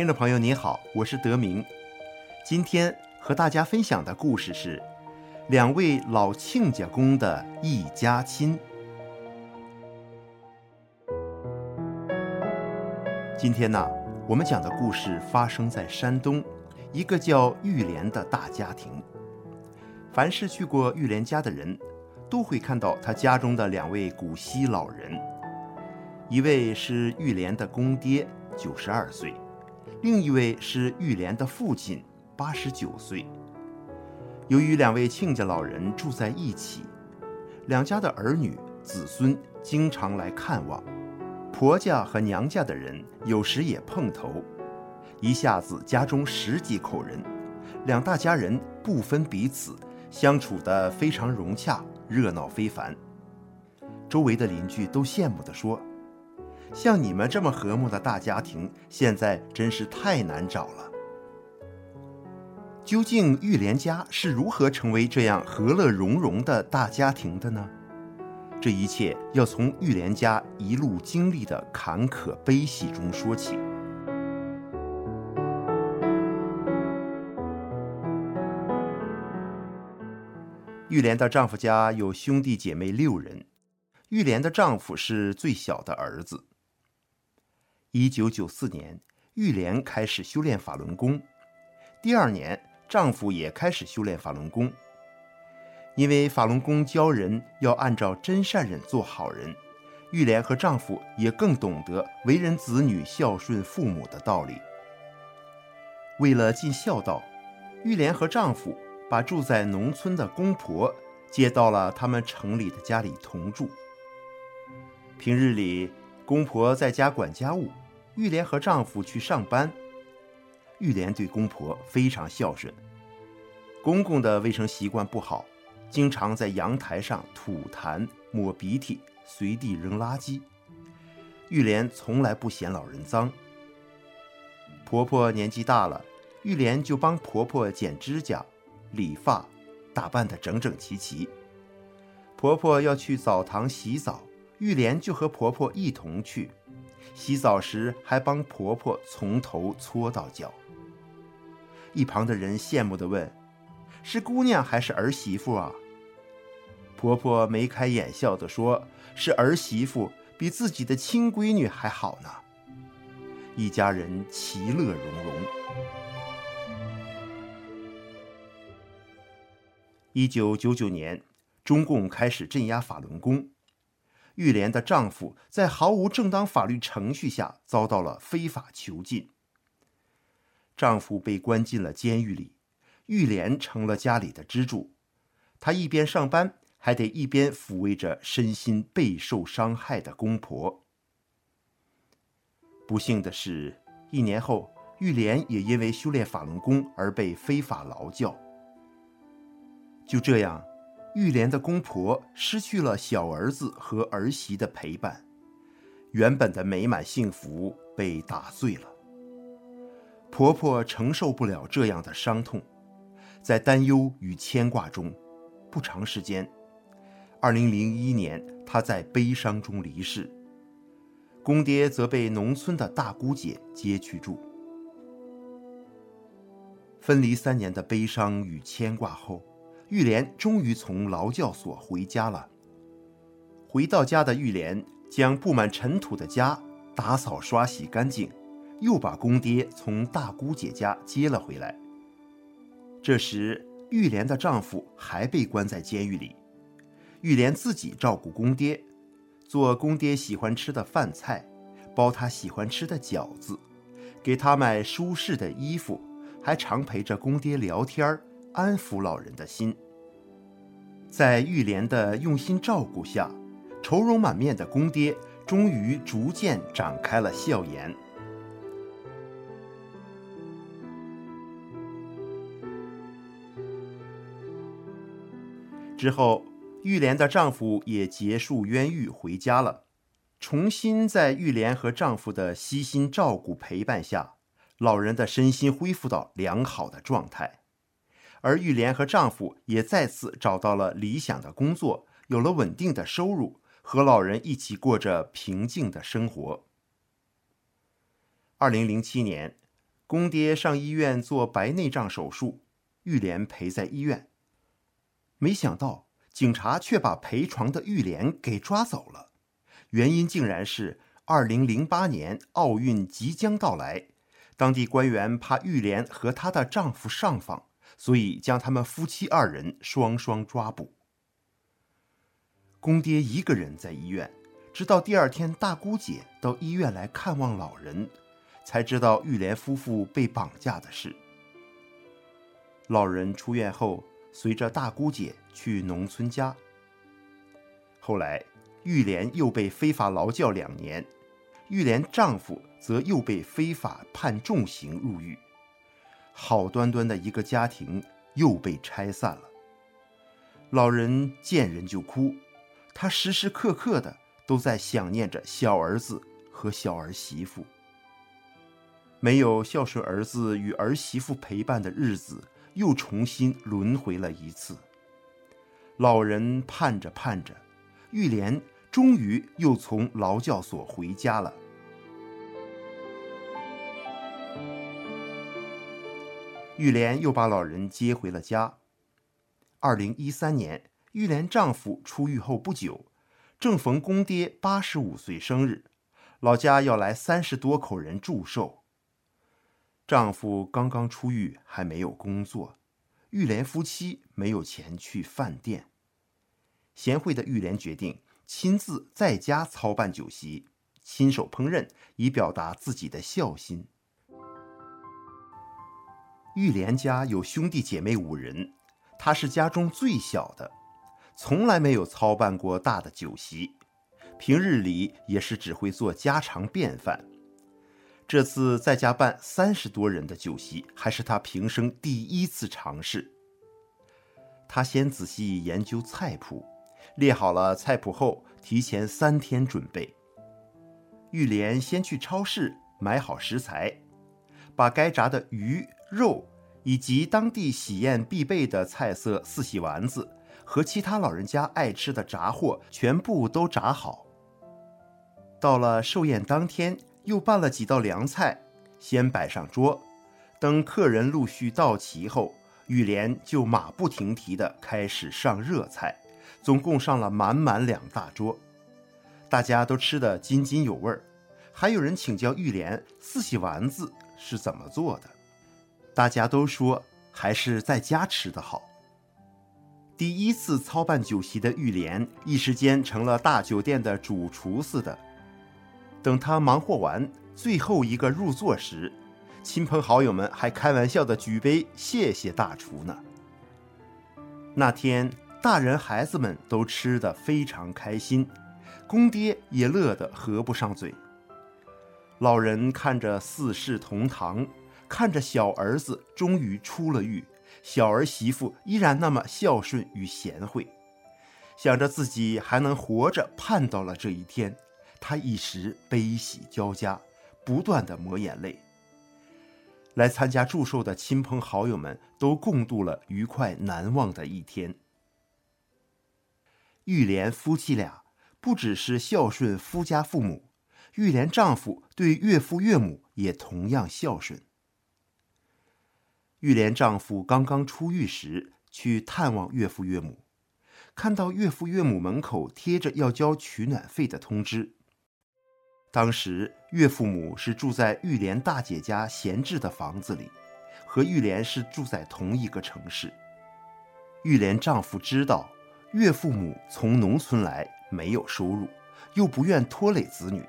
听众朋友您好，我是德明。今天和大家分享的故事是两位老亲家公的一家亲。今天呢，我们讲的故事发生在山东一个叫玉莲的大家庭。凡是去过玉莲家的人，都会看到他家中的两位古稀老人，一位是玉莲的公爹，九十二岁。另一位是玉莲的父亲，八十九岁。由于两位亲家老人住在一起，两家的儿女子孙经常来看望，婆家和娘家的人有时也碰头，一下子家中十几口人，两大家人不分彼此，相处得非常融洽，热闹非凡。周围的邻居都羡慕地说。像你们这么和睦的大家庭，现在真是太难找了。究竟玉莲家是如何成为这样和乐融融的大家庭的呢？这一切要从玉莲家一路经历的坎坷悲喜中说起。玉莲的丈夫家有兄弟姐妹六人，玉莲的丈夫是最小的儿子。一九九四年，玉莲开始修炼法轮功。第二年，丈夫也开始修炼法轮功。因为法轮功教人要按照真善忍做好人，玉莲和丈夫也更懂得为人子女孝顺父母的道理。为了尽孝道，玉莲和丈夫把住在农村的公婆接到了他们城里的家里同住。平日里，公婆在家管家务。玉莲和丈夫去上班，玉莲对公婆非常孝顺。公公的卫生习惯不好，经常在阳台上吐痰、抹鼻涕、随地扔垃圾。玉莲从来不嫌老人脏。婆婆年纪大了，玉莲就帮婆婆剪指甲、理发，打扮得整整齐齐。婆婆要去澡堂洗澡，玉莲就和婆婆一同去。洗澡时还帮婆婆从头搓到脚。一旁的人羡慕地问：“是姑娘还是儿媳妇啊？”婆婆眉开眼笑地说：“是儿媳妇，比自己的亲闺女还好呢。”一家人其乐融融。一九九九年，中共开始镇压法轮功。玉莲的丈夫在毫无正当法律程序下遭到了非法囚禁，丈夫被关进了监狱里，玉莲成了家里的支柱。她一边上班，还得一边抚慰着身心备受伤害的公婆。不幸的是，一年后，玉莲也因为修炼法轮功而被非法劳教。就这样。玉莲的公婆失去了小儿子和儿媳的陪伴，原本的美满幸福被打碎了。婆婆承受不了这样的伤痛，在担忧与牵挂中，不长时间，2001年，她在悲伤中离世。公爹则被农村的大姑姐接去住。分离三年的悲伤与牵挂后。玉莲终于从劳教所回家了。回到家的玉莲将布满尘土的家打扫刷洗干净，又把公爹从大姑姐家接了回来。这时，玉莲的丈夫还被关在监狱里，玉莲自己照顾公爹，做公爹喜欢吃的饭菜，包他喜欢吃的饺子，给他买舒适的衣服，还常陪着公爹聊天安抚老人的心，在玉莲的用心照顾下，愁容满面的公爹终于逐渐展开了笑颜。之后，玉莲的丈夫也结束冤狱回家了，重新在玉莲和丈夫的悉心照顾陪伴下，老人的身心恢复到良好的状态，而玉莲和丈夫也再次找到了理想的工作，有了稳定的收入，和老人一起过着平静的生活。二零零七年，公爹上医院做白内障手术，玉莲陪在医院。没想到，警察却把陪床的玉莲给抓走了。原因竟然是2008年奥运即将到来，当地官员怕玉莲和她的丈夫上访，所以将他们夫妻二人双双抓捕。公爹一个人在医院，直到第二天大姑姐到医院来看望老人，才知道玉莲夫妇被绑架的事。老人出院后，随着大姑姐去农村家。后来，玉莲又被非法劳教两年，玉莲丈夫则又被非法判重刑入狱。好端端的一个家庭又被拆散了。老人见人就哭，他时时刻刻的都在想念着小儿子和小儿媳妇。没有孝顺儿子与儿媳妇陪伴的日子。又重新轮回了一次。老人盼着盼着，玉莲终于又从劳教所回家了。玉莲又把老人接回了家。二零一三年，玉莲丈夫出狱后不久，正逢公爹八十五岁生日，老家要来三十多口人祝寿。丈夫刚刚出狱，还没有工作，玉莲夫妻没有钱去饭店。贤惠的玉莲决定亲自在家操办酒席，亲手烹饪，以表达自己的孝心。玉莲家有兄弟姐妹五人，她是家中最小的，从来没有操办过大的酒席，平日里也是只会做家常便饭。这次在家办三十多人的酒席，还是他平生第一次尝试。他先仔细研究菜谱，列好了菜谱后，提前三天准备。玉莲先去超市买好食材，把该炸的鱼肉以及当地喜宴必备的菜色四喜丸子和其他老人家爱吃的炸货全部都炸好。到了寿宴当天。又办了几道凉菜，先摆上桌，等客人陆续到齐后，玉莲就马不停蹄地开始上热菜，总共上了满满两大桌，大家都吃得津津有味儿，还有人请教玉莲四喜丸子是怎么做的，大家都说还是在家吃的好。第一次操办酒席的玉莲，一时间成了大酒店的主厨似的。等他忙活完，最后一个入座时，亲朋好友们还开玩笑的举杯谢谢大厨呢。那天，大人孩子们都吃得非常开心，公爹也乐得合不上嘴。老人看着四世同堂，看着小儿子终于出了狱，小儿媳妇依然那么孝顺与贤惠，想着自己还能活着盼到了这一天。他一时悲喜交加，不断地抹眼泪。来参加祝寿的亲朋好友们都共度了愉快难忘的一天。玉莲夫妻俩不只是孝顺夫家父母，玉莲丈夫对岳父岳母也同样孝顺。玉莲丈夫刚刚出狱时去探望岳父岳母，看到岳父岳母门口贴着要交取暖费的通知。当时岳父母是住在玉莲大姐家闲置的房子里，和玉莲是住在同一个城市。玉莲丈夫知道岳父母从农村来，没有收入，又不愿拖累子女，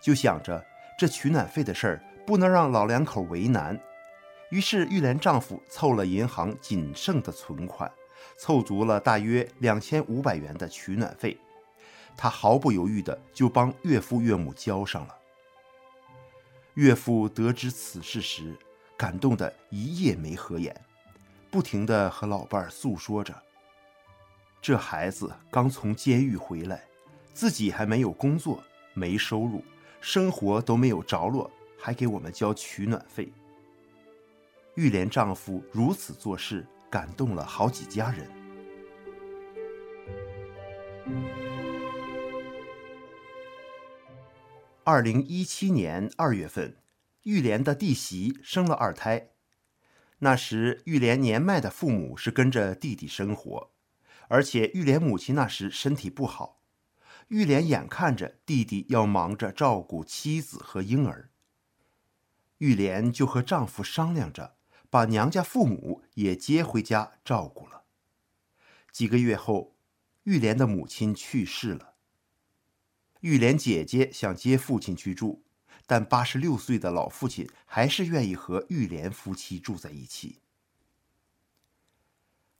就想着这取暖费的事儿不能让老两口为难。于是玉莲丈夫凑了银行仅剩的存款，凑足了大约两千五百元的取暖费。他毫不犹豫地就帮岳父岳母交上了。岳父得知此事时，感动得一夜没合眼，不停地和老伴诉说着：这孩子刚从监狱回来，自己还没有工作，没收入，生活都没有着落，还给我们交取暖费。玉莲丈夫如此做事，感动了好几家人。二零一七年二月份，玉莲的弟媳生了二胎。那时，玉莲年迈的父母是跟着弟弟生活，而且玉莲母亲那时身体不好。玉莲眼看着弟弟要忙着照顾妻子和婴儿，玉莲就和丈夫商量着，把娘家父母也接回家照顾了。几个月后，玉莲的母亲去世了。玉莲姐姐想接父亲去住。但八十六岁的老父亲还是愿意和玉莲夫妻住在一起。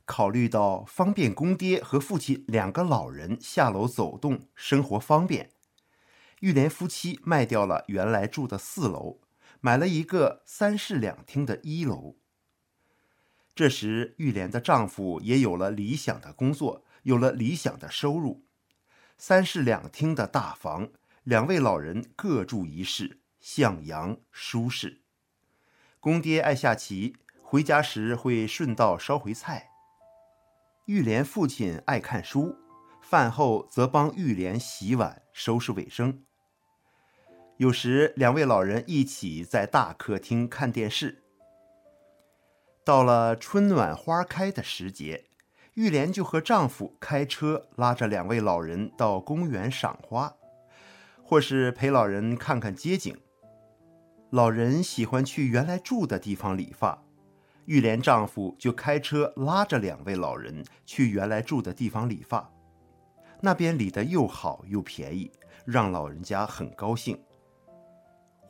考虑到方便公爹和父亲两个老人下楼走动，生活方便，玉莲夫妻卖掉了原来住的四楼，买了一个三室两厅的一楼。这时，玉莲的丈夫也有了理想的工作，有了理想的收入，三室两厅的大房。两位老人各住一室，向阳舒适。公爹爱下棋，回家时会顺道捎回菜。玉莲父亲爱看书，饭后则帮玉莲洗碗、收拾卫生。有时两位老人一起在大客厅看电视。到了春暖花开的时节，玉莲就和丈夫开车拉着两位老人到公园赏花。或是陪老人看看街景，老人喜欢去原来住的地方理发，玉莲丈夫就开车拉着两位老人去原来住的地方理发，那边理得又好又便宜，让老人家很高兴。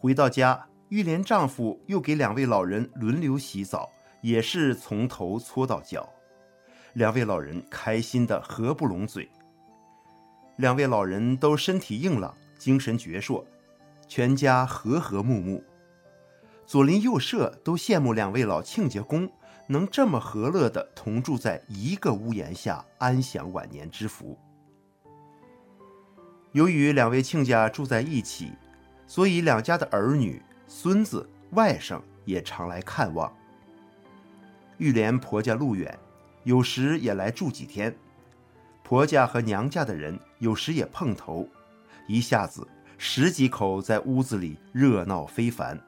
回到家，玉莲丈夫又给两位老人轮流洗澡，也是从头搓到脚，两位老人开心的合不拢嘴。两位老人都身体硬朗。精神矍铄，全家和和睦睦，左邻右舍都羡慕两位老亲家公能这么和乐的同住在一个屋檐下，安享晚年之福。由于两位亲家住在一起，所以两家的儿女、孙子、外甥也常来看望。玉莲婆家路远，有时也来住几天，婆家和娘家的人有时也碰头。一下子十几口在屋子里热闹非凡。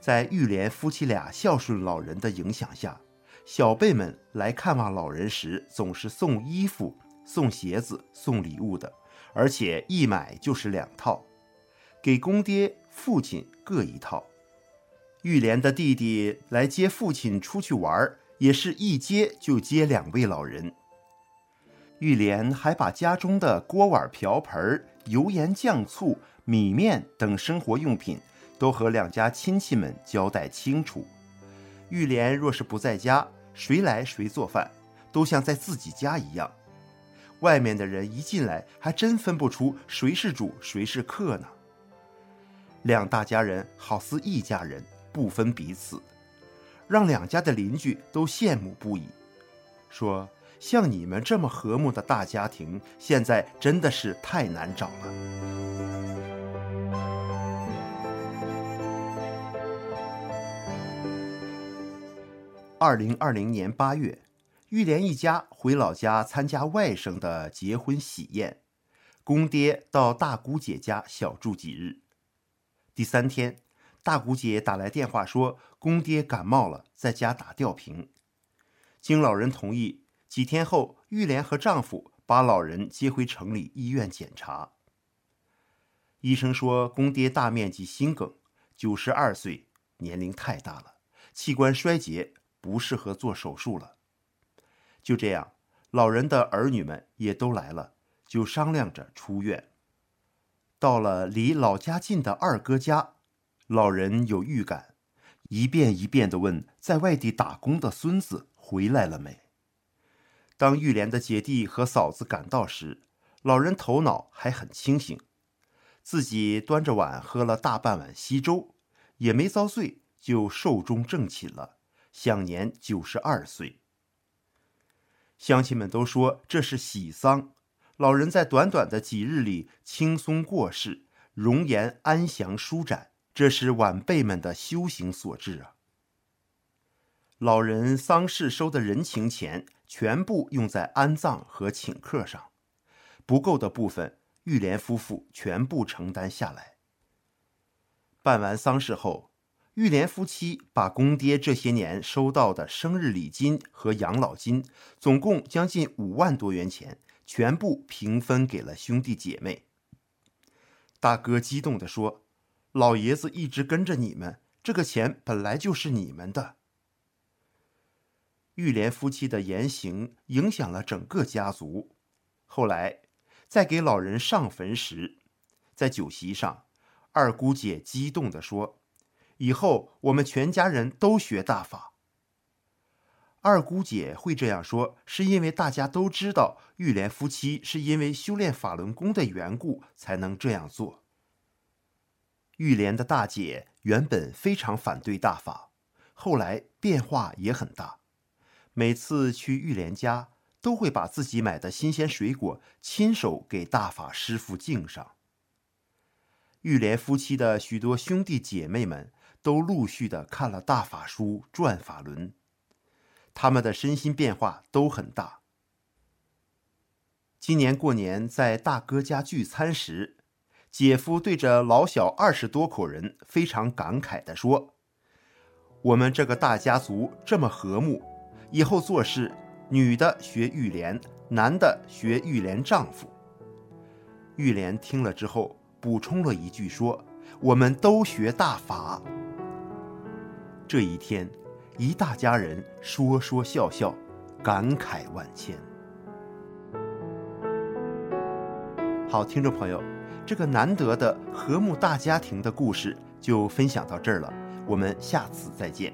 在玉莲夫妻俩孝顺老人的影响下，小辈们来看望老人时，总是送衣服、送鞋子、送礼物的，而且一买就是两套，给公爹、父亲各一套。玉莲的弟弟来接父亲出去玩，也是一接就接两位老人。玉莲还把家中的锅碗瓢盆、油盐酱醋、米面等生活用品都和两家亲戚们交代清楚。玉莲若是不在家，谁来谁做饭，都像在自己家一样。外面的人一进来，还真分不出谁是主谁是客呢。两大家人好似一家人，不分彼此，让两家的邻居都羡慕不已，说。像你们这么和睦的大家庭，现在真的是太难找了。二零二零年八月，玉莲一家回老家参加外甥的结婚喜宴，公爹到大姑姐家小住几日。第三天，大姑姐打来电话说，公爹感冒了，在家打吊瓶。经老人同意。几天后，玉莲和丈夫把老人接回城里医院检查。医生说，公爹大面积心梗，九十二岁，年龄太大了，器官衰竭，不适合做手术了。就这样，老人的儿女们也都来了，就商量着出院。到了离老家近的二哥家，老人有预感，一遍一遍地问在外地打工的孙子回来了没。当玉莲的姐弟和嫂子赶到时，老人头脑还很清醒，自己端着碗喝了大半碗稀粥，也没遭罪，就寿终正寝了，享年九十二岁。乡亲们都说这是喜丧，老人在短短的几日里轻松过世，容颜安详舒展，这是晚辈们的修行所致啊。老人丧事收的人情钱全部用在安葬和请客上，不够的部分，玉莲夫妇全部承担下来。办完丧事后，玉莲夫妻把公爹这些年收到的生日礼金和养老金，总共将近五万多元钱，全部平分给了兄弟姐妹。大哥激动地说：“老爷子一直跟着你们，这个钱本来就是你们的。”玉莲夫妻的言行影响了整个家族。后来，在给老人上坟时，在酒席上，二姑姐激动地说：“以后我们全家人都学大法。”二姑姐会这样说，是因为大家都知道玉莲夫妻是因为修炼法轮功的缘故才能这样做。玉莲的大姐原本非常反对大法，后来变化也很大。每次去玉莲家，都会把自己买的新鲜水果亲手给大法师父敬上。玉莲夫妻的许多兄弟姐妹们都陆续的看了大法书《转法轮》，他们的身心变化都很大。今年过年在大哥家聚餐时，姐夫对着老小二十多口人非常感慨地说：“我们这个大家族这么和睦。”以后做事，女的学玉莲，男的学玉莲丈夫。玉莲听了之后，补充了一句说：“我们都学大法。”这一天，一大家人说说笑笑，感慨万千。好，听众朋友，这个难得的和睦大家庭的故事就分享到这儿了，我们下次再见。